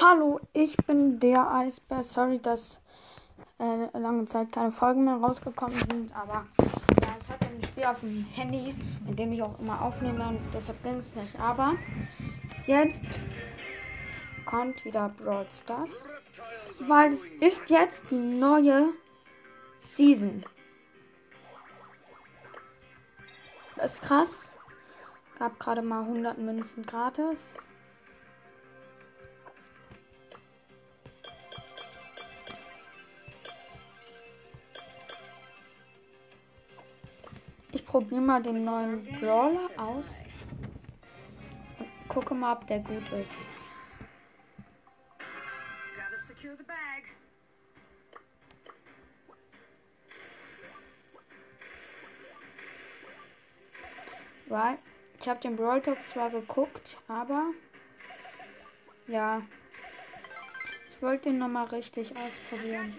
Hallo, ich bin der Eisbär. Sorry, dass äh, lange Zeit keine Folgen mehr rausgekommen sind, aber ja, ich hatte ein Spiel auf dem Handy, in dem ich auch immer aufnehme und deshalb ging es nicht. Aber jetzt kommt wieder Brawl Stars, weil es ist jetzt die neue Season. Das ist krass. Gab gerade mal 100 Münzen gratis. Probiere mal den neuen Brawler aus. Und gucke mal, ob der gut ist. Weil ich habe den Brawl Talk zwar geguckt, aber ja, ich wollte ihn nochmal richtig ausprobieren.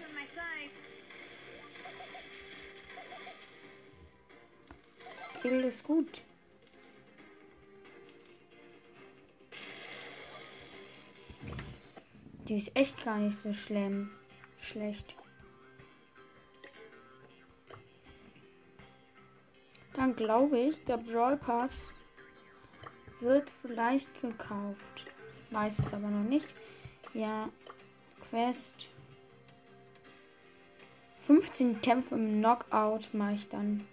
Kill ist gut. Die ist echt gar nicht so schlimm. Schlecht. Dann glaube ich, der Brawl Pass wird vielleicht gekauft. Weiß es aber noch nicht. Ja, Quest. 15 Kämpfe im Knockout mache ich dann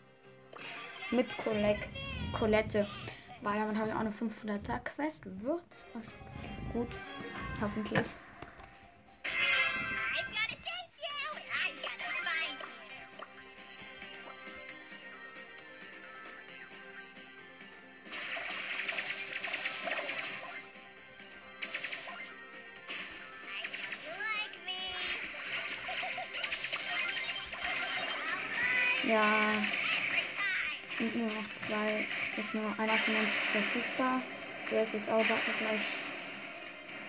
mit Colette. Colette. Weil damit habe ich auch eine 500er Quest. Wird gut. Hoffentlich. Ja. Sind nur noch zwei. Ist nur einer von uns verfügbar. Der ist jetzt auch gleich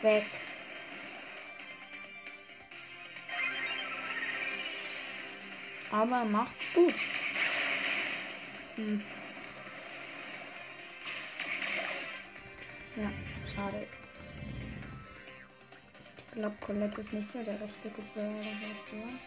weg. Aber macht's gut. Hm. Ja, schade. Ich glaube, Colette ist nicht so der richtige Brawler dafür.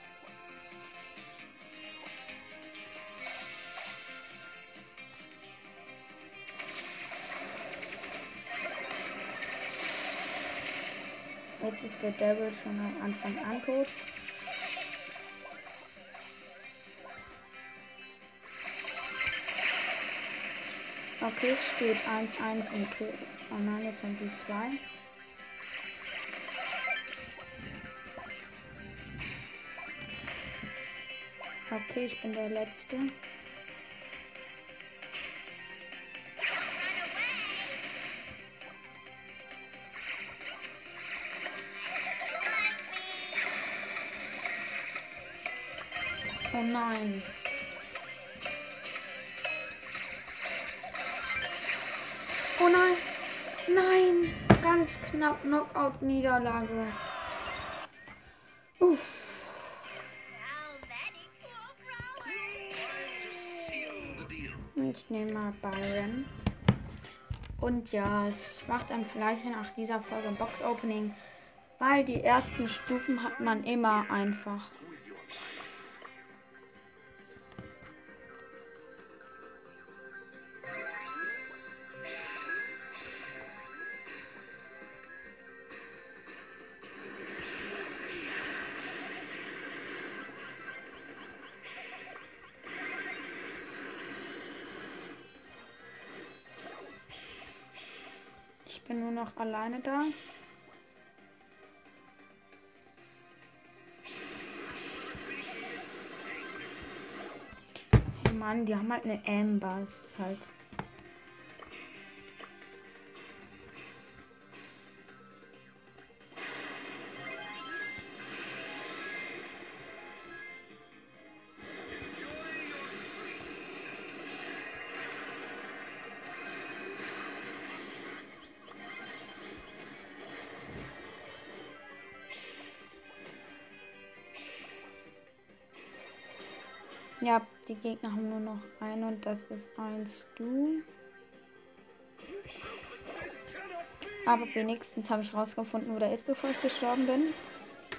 Jetzt ist der Devil schon am Anfang an tot. Okay, es steht 1-1 im Kill. Oh nein, jetzt sind die zwei. Okay, ich bin der Letzte. Oh nein. Oh nein. Nein. Ganz knapp Knockout-Niederlage. Uff. Ich nehme mal Byron. Und ja, es macht dann vielleicht nach dieser Folge ein Box-Opening, weil die ersten Stufen hat man immer einfach. Noch alleine da. Mann, die haben halt eine Amber. Das ist halt. Die Gegner haben nur noch einen und das ist eins du. Aber wenigstens habe ich rausgefunden, wo der ist, bevor ich gestorben bin.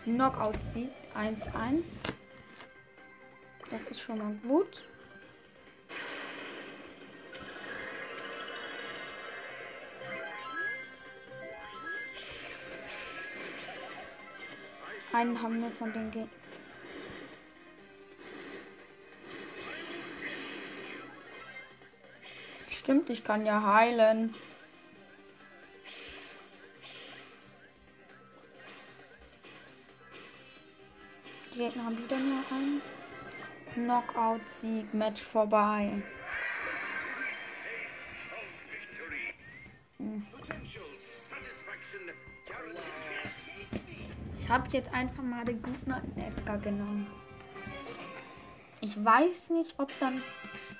Knockout Sieg 1-1. Das ist schon mal gut. Einen haben wir von den Gegnern. Stimmt, ich kann ja heilen. Die Gegner haben wieder nur einen. Knockout-Sieg, Match vorbei. Hm. Ich habe jetzt einfach mal den guten alten Edgar genommen. Ich weiß nicht, ob dann.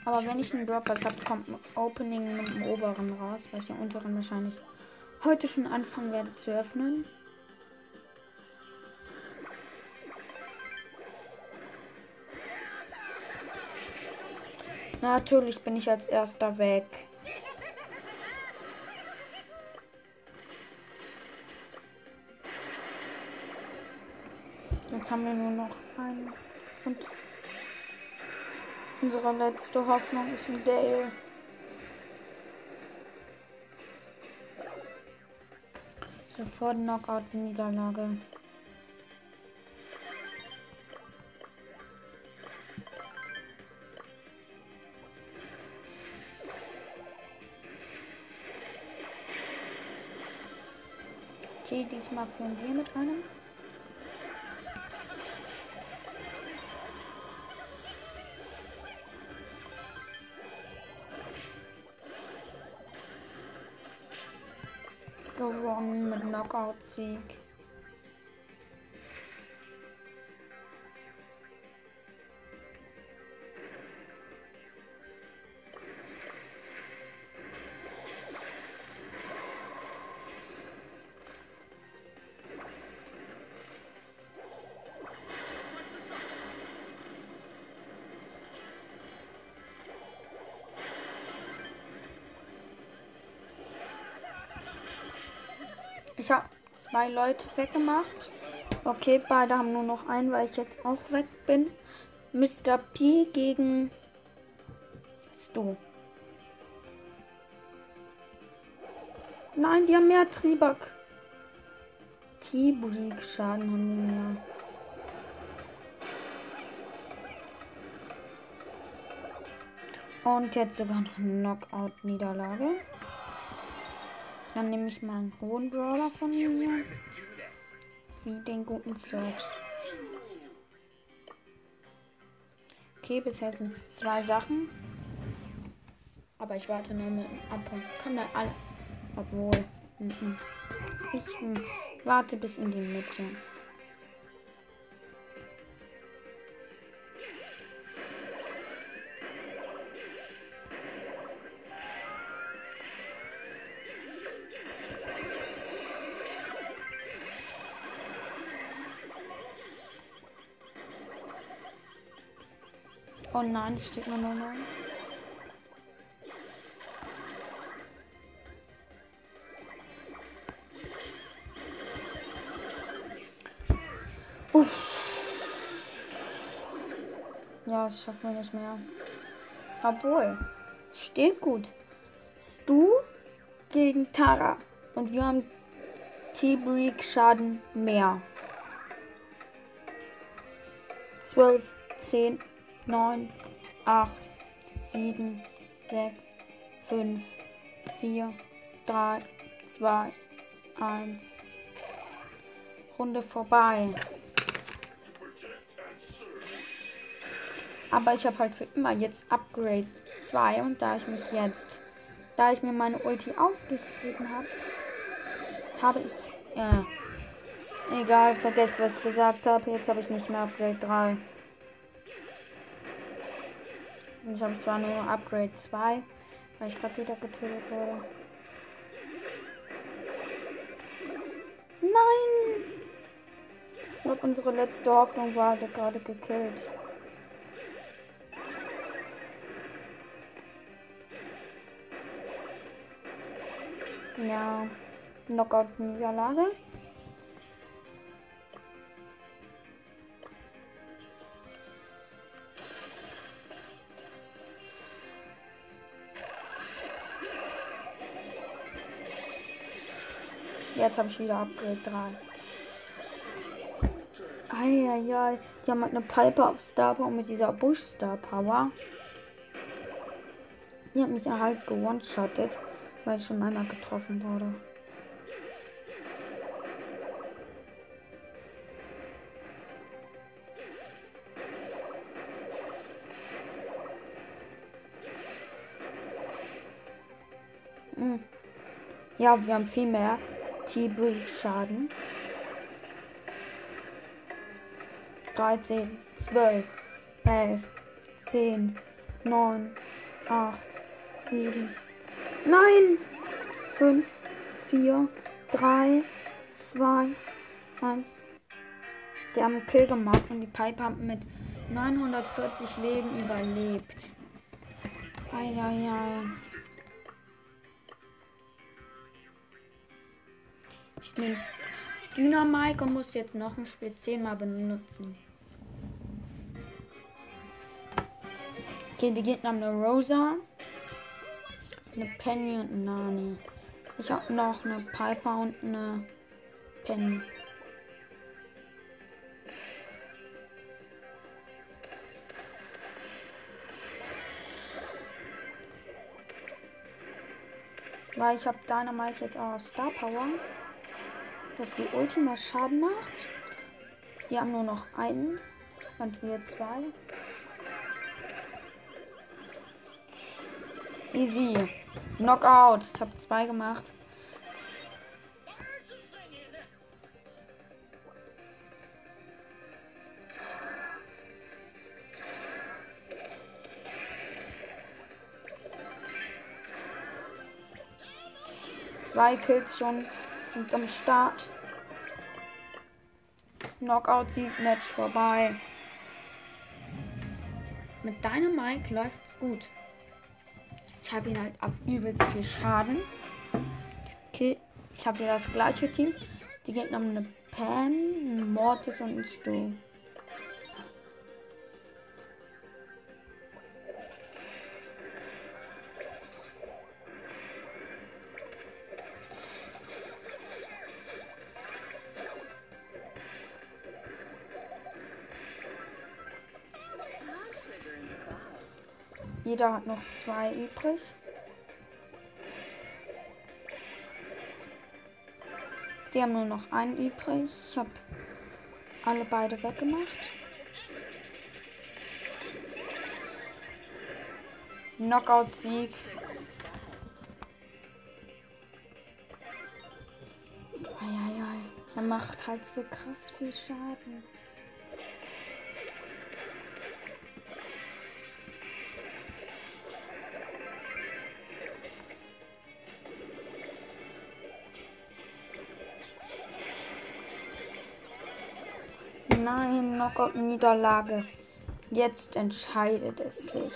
Aber wenn ich einen Dropper habe, kommt ein Opening mit dem oberen raus, weil ich den unteren wahrscheinlich heute schon anfangen werde zu öffnen. Natürlich bin ich als erster weg. Jetzt haben wir nur noch einen. Und unsere letzte Hoffnung ist ein Dale. Sofort Knockout-Niederlage. Okay, diesmal führen wir mit einem. Gewonnen mit zwei Leute weggemacht. Okay, beide haben nur noch einen, weil ich jetzt auch weg bin. Mr. P gegen Stu. Nein, die haben mehr Triebak. Tibrik Schaden haben die mehr. Und jetzt sogar noch Knockout-Niederlage. Dann nehme ich mal einen hohen Brawler von mir. Wie den guten Search. Okay, bisher sind es zwei Sachen. Aber ich warte nur mit dem Abpunkt. Kann dann alle. Obwohl. -mm. Ich mm, warte bis in die Mitte. Oh nein, es steht nur 0 0. Uff. Ja, das schaffen wir nicht mehr. Obwohl, steht gut. Stu gegen Tara. Und wir haben T-Break Schaden mehr. 12, 10, 9, 8, 7, 6, 5, 4, 3, 2, 1. Runde vorbei. Aber ich habe halt für immer jetzt Upgrade 2 und da ich mich jetzt, da ich mir meine Ulti aufgegeben habe, habe ich, ja, egal, vergesst was ich gesagt habe, jetzt habe ich nicht mehr Upgrade 3. Ich habe zwar nur Upgrade 2, weil ich gerade wieder getötet wurde. Nein! Glaube, unsere letzte Hoffnung war gerade gekillt. Ja. Knockout-Niederlage. Jetzt habe ich wieder Upgrade 3. Eieiei, die haben halt eine Piper auf Star Power mit dieser Bush Star Power. Die hat mich halt gewone-shottet, weil ich schon einmal getroffen wurde. Hm. Ja, wir haben viel mehr T-Breach-Schaden. 13, 12, 11, 10, 9, 8, 7, nein, 5, 4, 3, 2, 1. Die haben einen Kill gemacht und die Pipe haben mit 940 Leben überlebt. Eieiei. Ich nehme Dynamike und muss jetzt noch ein Spiel 10 mal benutzen. Okay, die Gegner haben eine Rosa, eine Penny und eine Nani. Ich habe noch eine Piper und eine Penny. Weil ich habe Dynamite jetzt auch Star Power dass die Ultima Schaden macht. Die haben nur noch einen und wir zwei. Easy. Knockout. Ich habe zwei gemacht. Zwei Kills schon sind am Start. Knockout-Sieg-Match vorbei. Mit deinem Mike läuft's gut. Ich habe ihn halt auf übelst viel Schaden. Okay, ich habe hier das gleiche Team. Die Gegner haben eine Pam, Mortis und einen Stu. Jeder hat noch zwei übrig. Die haben nur noch einen übrig. Ich habe alle beide weggemacht. Knockout-Sieg. Eieiei. Er macht halt so krass viel Schaden. Knockout-Niederlage. Jetzt entscheidet es sich.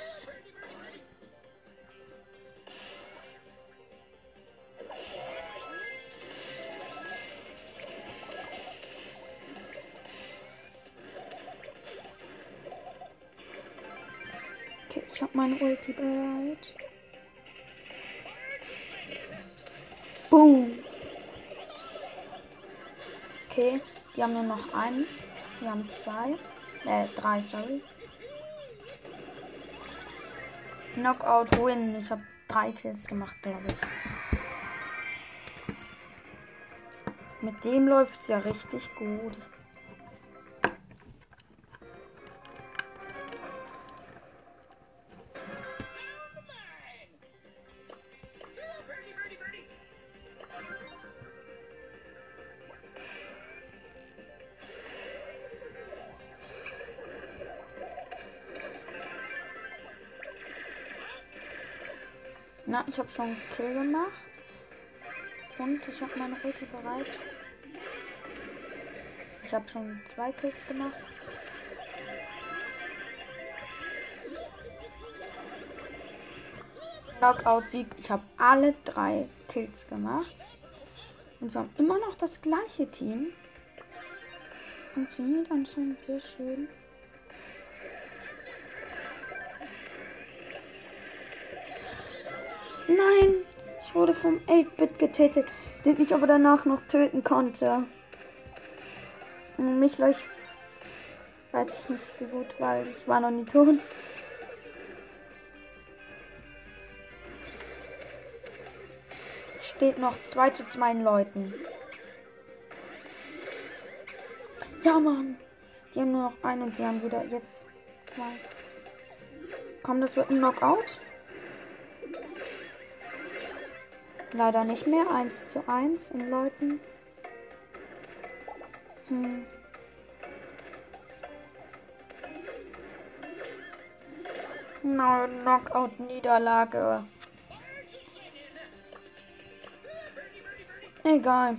Okay, ich habe meine Ulti bereit. Boom. Okay, die haben nur noch einen. Wir haben zwei. Äh, drei, sorry. Knockout Win. Ich habe drei Kills gemacht, glaube ich. Mit dem läuft es ja richtig gut. Ich habe schon einen Kill gemacht. Und ich habe meine Ulti bereit. Ich habe schon zwei Kills gemacht. Knockout-Sieg. Ich habe alle drei Kills gemacht. Und wir haben immer noch das gleiche Team. Funktioniert anscheinend sehr schön. Nein, ich wurde vom 8-Bit getötet, den ich aber danach noch töten konnte. Und mich läuft, weiß ich nicht so gut, weil ich war noch nie tot. Steht noch 2 zu 2 Leuten. Ja, Mann. Die haben nur noch einen und wir haben wieder jetzt zwei. Komm, das wird ein Knockout. Leider nicht mehr. 1 zu 1 in Leuten. Hm. No, Knockout-Niederlage. Egal.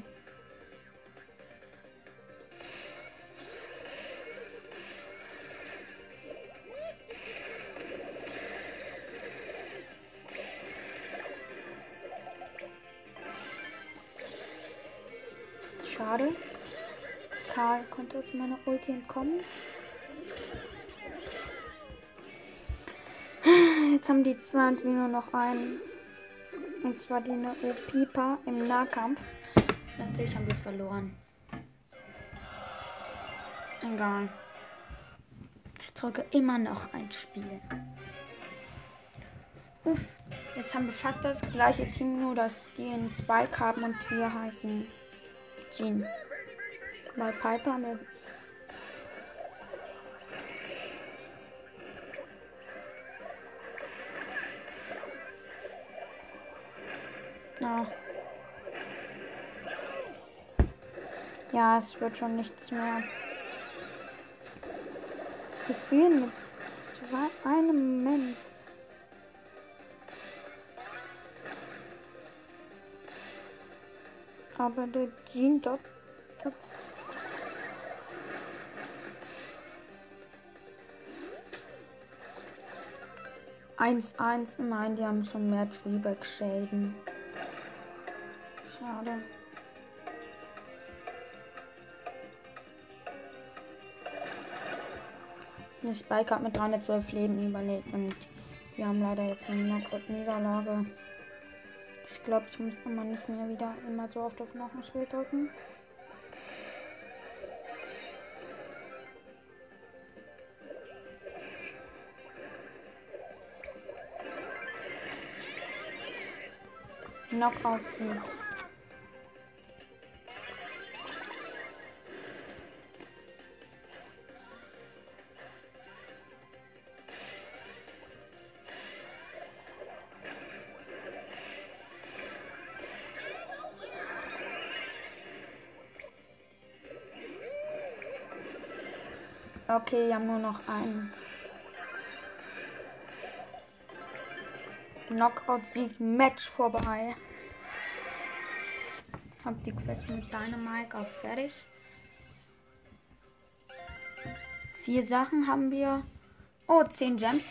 Schade. Karl konnte aus meiner Ulti entkommen. Jetzt haben die zwei und wir nur noch einen. Und zwar die Neo Pipa im Nahkampf. Natürlich haben wir verloren. Egal. Ich drücke immer noch ein Spiel. Uff. Jetzt haben wir fast das gleiche Team, nur dass die einen Spike haben und wir halt einen Jean. Weil Piper mit. Na. Ja, es wird schon nichts mehr. Wir führen mit zwei, einem Moment. Aber der Jean dort. dort Eins, eins, nein, die haben schon mehr Treeback-Schäden. Schade. Der Spike hat mit 312 Leben überlebt und wir haben leider jetzt eine Knockout-Niederlage. Ich glaube, ich muss immer nicht mehr wieder immer so oft auf Knochenspiel drücken. Knockout-Sieg. Okay, wir haben nur noch einen. Knockout-Sieg, Match vorbei. Hab die Quest mit Dynamite auf fertig. Vier Sachen haben wir. Oh, 10 Gems.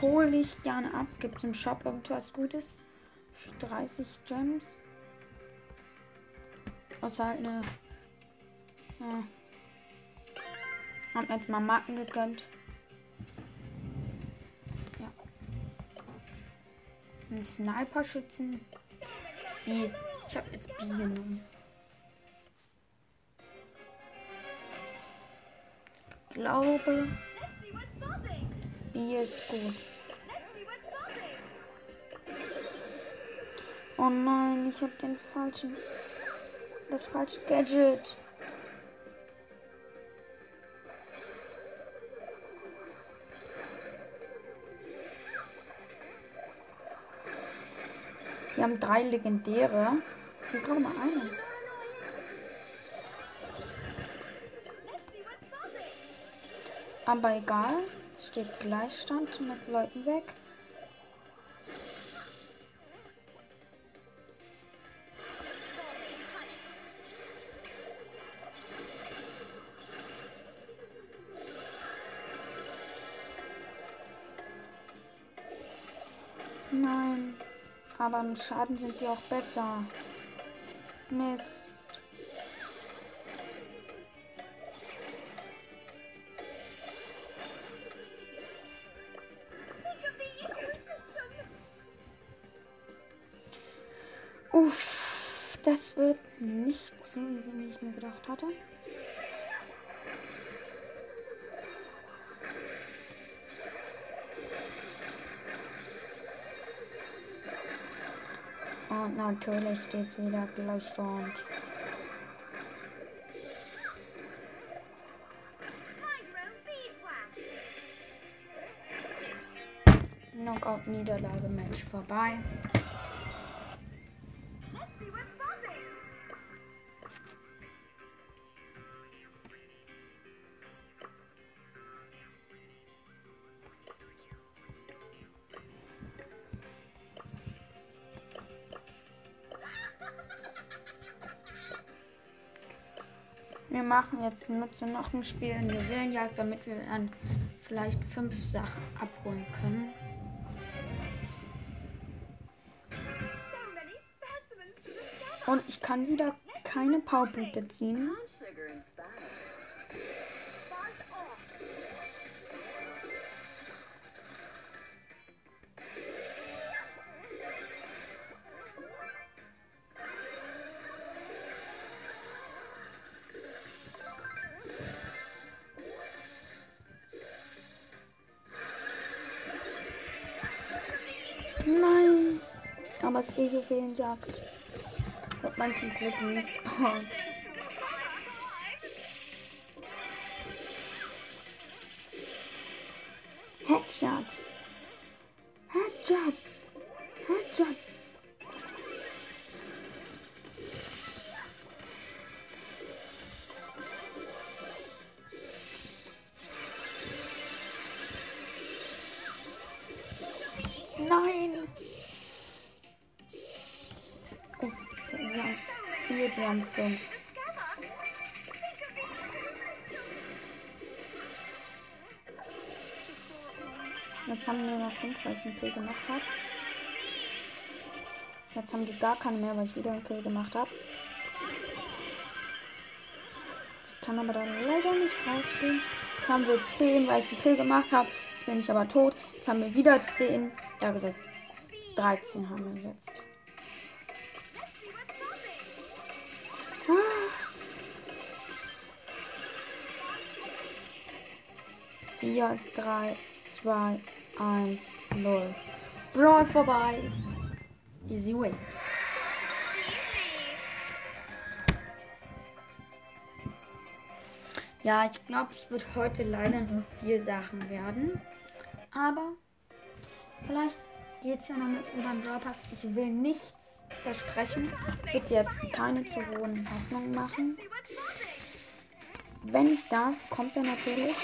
Hole ich gerne ab. Gibt es im Shop irgendwas Gutes? 30 Gems. Außer halt eine. Ja. Hab mir jetzt mal Marken gegönnt. Ja. Ein Sniper-Schützen. B. Ich habe jetzt B genommen. Ich glaube, B ist gut. Oh nein, ich habe den falschen. Das falsche Gadget. Die haben drei legendäre. Ich glaube mal eine. Aber egal. Steht Gleichstand mit Leuten weg. Aber im Schaden sind die auch besser. Mist. Uff, das wird nicht so wie ich mir gedacht hatte. Und natürlich steht wieder Gleichstand. Knockout-Niederlage-Match vorbei. Machen jetzt nutze noch ein Spiel in der Seelenjagd, damit wir dann vielleicht fünf Sachen abholen können. Und ich kann wieder keine Powerpunkte ziehen. Nein! Aber es ist Juwelenjagd. Wird man zum Glück nicht spawnen. Fünf. Jetzt haben wir noch fünf, weil ich einen Kill gemacht habe. Jetzt haben die gar keine mehr, weil ich wieder einen Kill gemacht habe. Ich kann aber dann leider nicht rausgehen. Jetzt haben wir 10, weil ich einen Kill gemacht habe. Jetzt bin ich aber tot. Jetzt haben wir wieder 10. Ja, gesagt. 13 haben wir jetzt. 4, 3, 2, 1, 0. Brawl vorbei. Easy win. Ja, ich glaube, es wird heute leider nur vier Sachen werden. Aber vielleicht geht es ja noch mit unserem Dropper. Ich will nichts versprechen. Wird jetzt keine zu hohen Hoffnungen machen. Wenn ich darf, kommt er natürlich.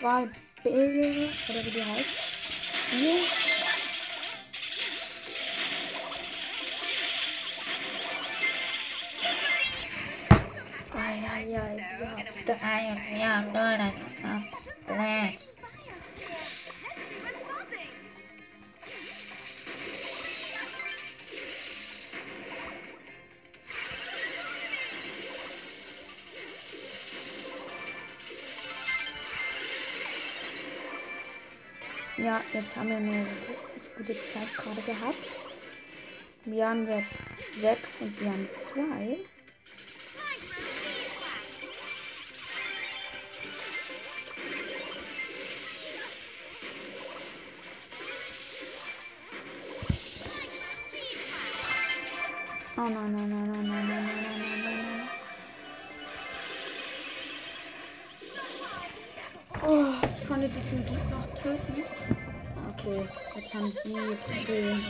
Zwei Bilder, oder wie die heißt. Hier. Ai, ai, ai, ja, ai, ja, blöd, blöd. Ja, jetzt haben wir eine richtig gute Zeit gerade gehabt. Wir haben jetzt 6 und wir haben 2. Oh nein, nein, nein, nein, nein. Töten. Okay, jetzt haben sie den.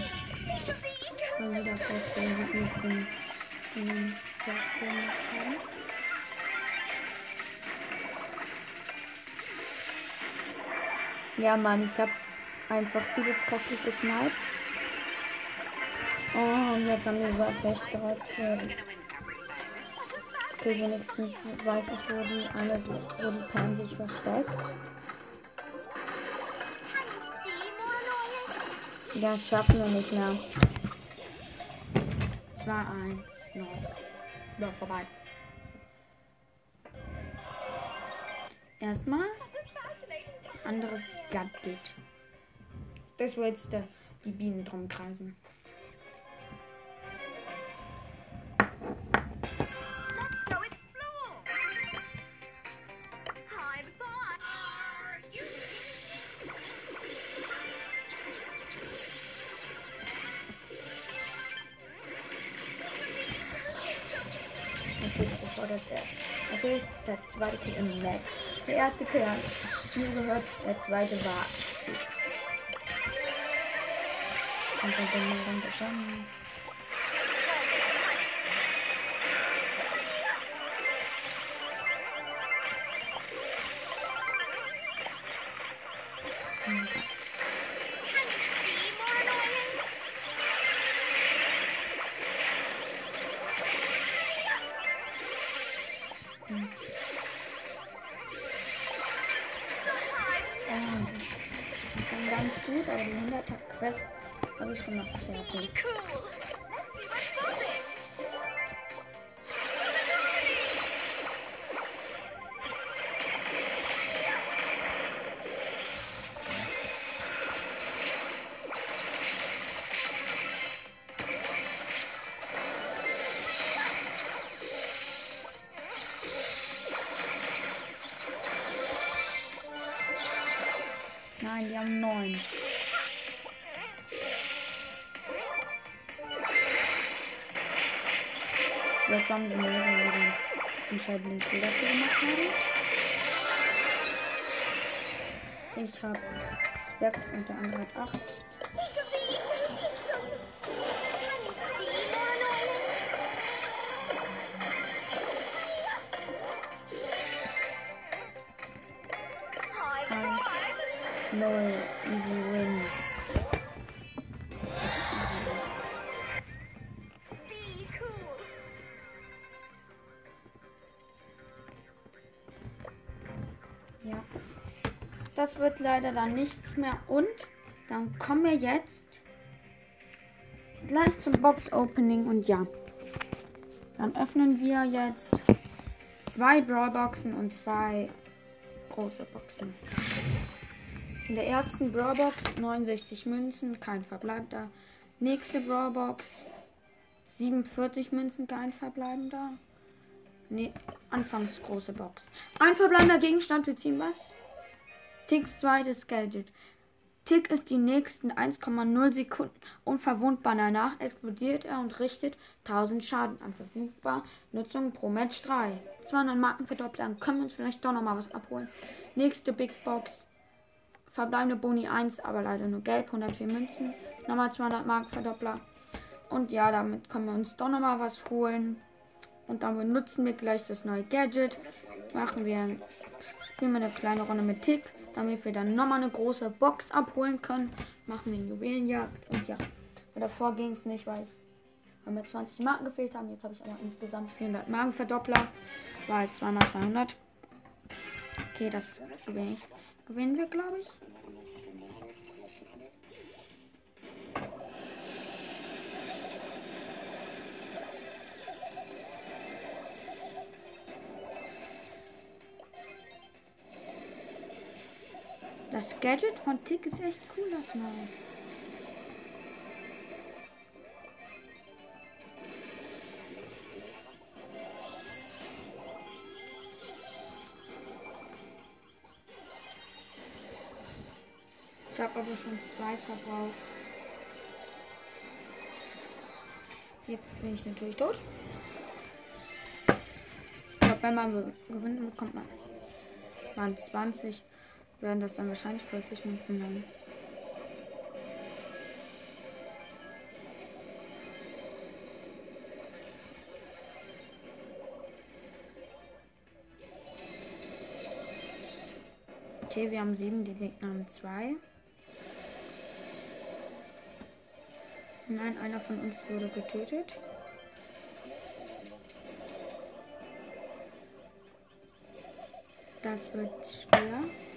Schon wieder ich den. den habe. Ja, Mann, ich hab einfach dieses kräftig gesniped. Oh, und jetzt haben wir so gleich 13. Okay, wenigstens weiß ich, wo die eine wo die Pan sich versteckt. Das schaffen wir nicht mehr. 2, 1, noch. Ja, vorbei. Erstmal anderes Gadget. Das wo jetzt der, die Bienen drum kreisen. Zweite Kill im Match. Der erste Kill hat mir gehört, der zweite war. Und dann ich dann bekommen. Jetzt haben sie mir den entscheidenden Kill dafür gemacht haben. Ich habe sechs und der andere hat acht. Hi, Wird leider dann nichts mehr. Und dann kommen wir jetzt gleich zum Box-Opening. Und ja, dann öffnen wir jetzt zwei Brawlboxen und zwei große Boxen. In der ersten Brawlbox 69 Münzen, kein verbleibender. Nächste Brawlbox 47 Münzen, kein verbleibender. Nee, anfangs große Box. Ein verbleibender Gegenstand, wir ziehen was? Ticks zweites Gadget. Tick ist die nächsten 1,0 Sekunden unverwundbar. Danach explodiert er und richtet 1000 Schaden an. Verfügbar. Nutzung pro Match 3. 200 Marken verdoppelt. Dann können wir uns vielleicht doch nochmal was abholen. Nächste Big Box. Verbleibende Boni 1, aber leider nur gelb. 104 Münzen. Nochmal 200 Marken Verdoppler. Und ja, damit können wir uns doch nochmal was holen. Und dann benutzen wir gleich das neue Gadget. Machen wir, spielen wir eine kleine Runde mit Tick, damit wir dann nochmal eine große Box abholen können. Machen wir Juwelenjagd. Und ja, aber davor ging es nicht, weil, weil mir 20 Marken gefehlt haben. Jetzt habe ich aber insgesamt 400 Marken Verdoppler. War halt zweimal 200. Okay, das gewinne ich. Gewinnen wir, glaube ich. Das Gadget von Tick ist echt cool, das mal. Ich habe aber schon zwei verbraucht. Jetzt bin ich natürlich tot. Ich glaube, wenn man gewinnt, bekommt man. Waren 20 werden das dann wahrscheinlich 40 Münzen sein. Okay, wir haben sieben, die Gegner haben zwei. Nein, einer von uns wurde getötet. Das wird schwer.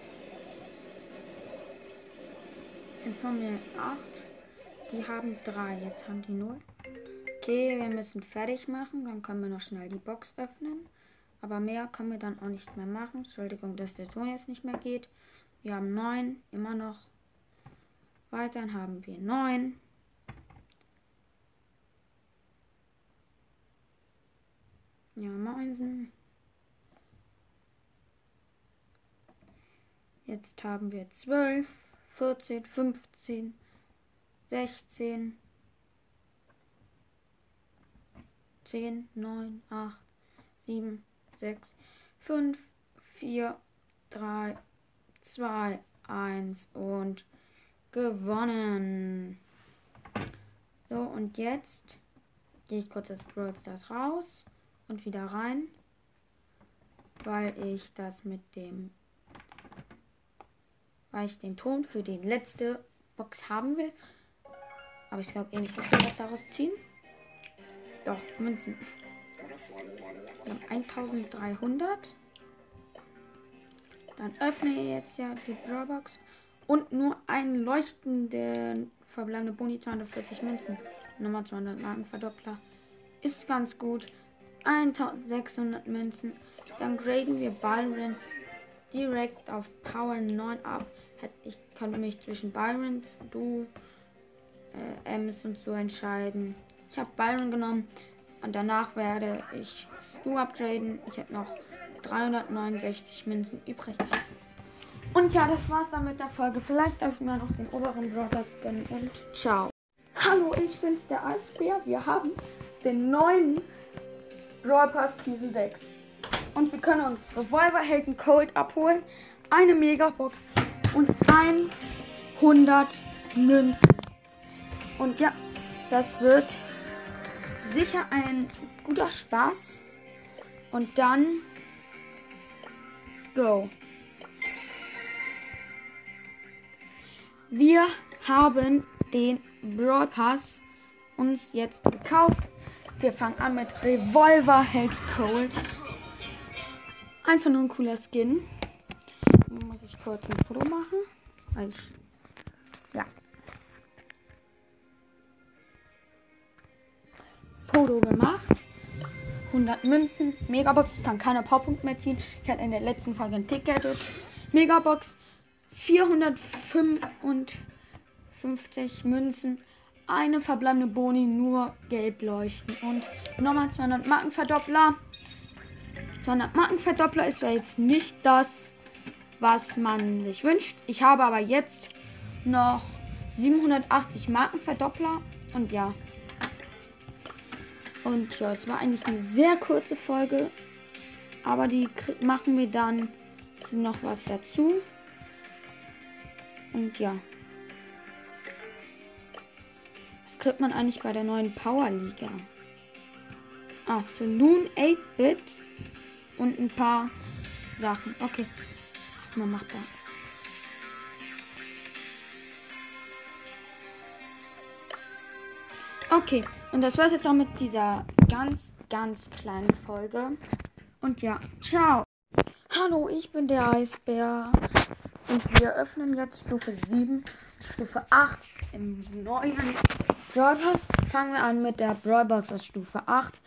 Jetzt haben wir 8. Die haben drei. Jetzt haben die null. Okay, wir müssen fertig machen. Dann können wir noch schnell die Box öffnen. Aber mehr können wir dann auch nicht mehr machen. Entschuldigung, dass der Ton jetzt nicht mehr geht. Wir haben neun. Immer noch. Weiter haben wir neun. Ja, Mäusen. Jetzt haben wir 12, 14, 15, 16, 10, 9, 8, 7, 6, 5, 4, 3, 2, 1 und gewonnen. So, und jetzt gehe ich kurz aus Brawl Stars raus und wieder rein, weil ich das mit dem, weil ich den Ton für die letzte Box haben will. Aber ich glaube eh nicht, dass wir was daraus ziehen. Doch, Münzen. Haben 1300. Dann öffne ich jetzt ja die Drawbox. Und nur ein leuchtender verbleibende Boni 240 Münzen. Nummer 200 Markenverdoppler. Ist ganz gut. 1600 Münzen. Dann graden wir Byron direkt auf Power 9 ab. Ich könnte mich zwischen Byrons, Du, äh, Ems und so entscheiden. Ich habe Byron genommen und danach werde ich Stu upgraden. Ich habe noch 369 Münzen übrig. Und ja, das war's dann mit der Folge. Vielleicht darf ich mir noch den oberen Brawler gönnen und ciao. Hallo, ich bin's, der Eisbär. Wir haben den neuen Brawl Pass Season 6. Und wir können uns Revolver Helden Cold abholen, eine Megabox und 100 Münzen. Und ja, das wird sicher ein guter Spaß. Und dann go. Wir haben den Brawl Pass uns jetzt gekauft. Wir fangen an mit Revolver Head Cold. Einfach nur ein cooler Skin. Muss ich kurz ein Foto machen. Also, ja. Foto gemacht. 100 Münzen. Megabox. Ich kann keine Powerpunkte mehr ziehen. Ich hatte in der letzten Folge ein Ticket. Megabox. 455 Münzen. Eine verbleibende Boni, nur gelb leuchten. Und nochmal 200 Markenverdoppler. 200 Markenverdoppler ist zwar jetzt nicht das, was man sich wünscht. Ich habe aber jetzt noch 780 Markenverdoppler. Und ja. Und ja, es war eigentlich eine sehr kurze Folge. Aber die machen wir dann noch was dazu. Und ja. Was kriegt man eigentlich bei der neuen Power Liga? Ah, Saloon 8-Bit und ein paar Sachen. Okay. Ach, man macht da. Okay, und das war's jetzt auch mit dieser ganz, ganz kleinen Folge. Und ja, ciao. Hallo, ich bin der Eisbär. Und wir öffnen jetzt Stufe 7, Stufe 8 im neuen Brawl Pass. Fangen wir an mit der Brawl Box aus Stufe 8.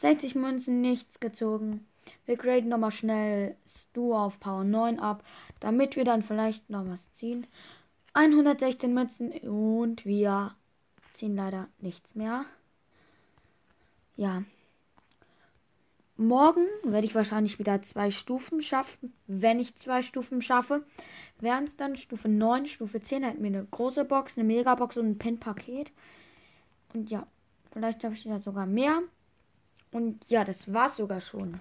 60 Münzen, nichts gezogen. Wir graden nochmal schnell Stu auf Power 9 ab, damit wir dann vielleicht noch was ziehen. 116 Münzen und wir ziehen leider nichts mehr. Ja. Morgen werde ich wahrscheinlich wieder zwei Stufen schaffen. Wenn ich zwei Stufen schaffe, wären es dann Stufe 9, Stufe 10. Hätten wir eine große Box, eine Megabox und ein Pin-Paket. Und ja, vielleicht schaffe ich ja sogar mehr. Und ja, das war's sogar schon.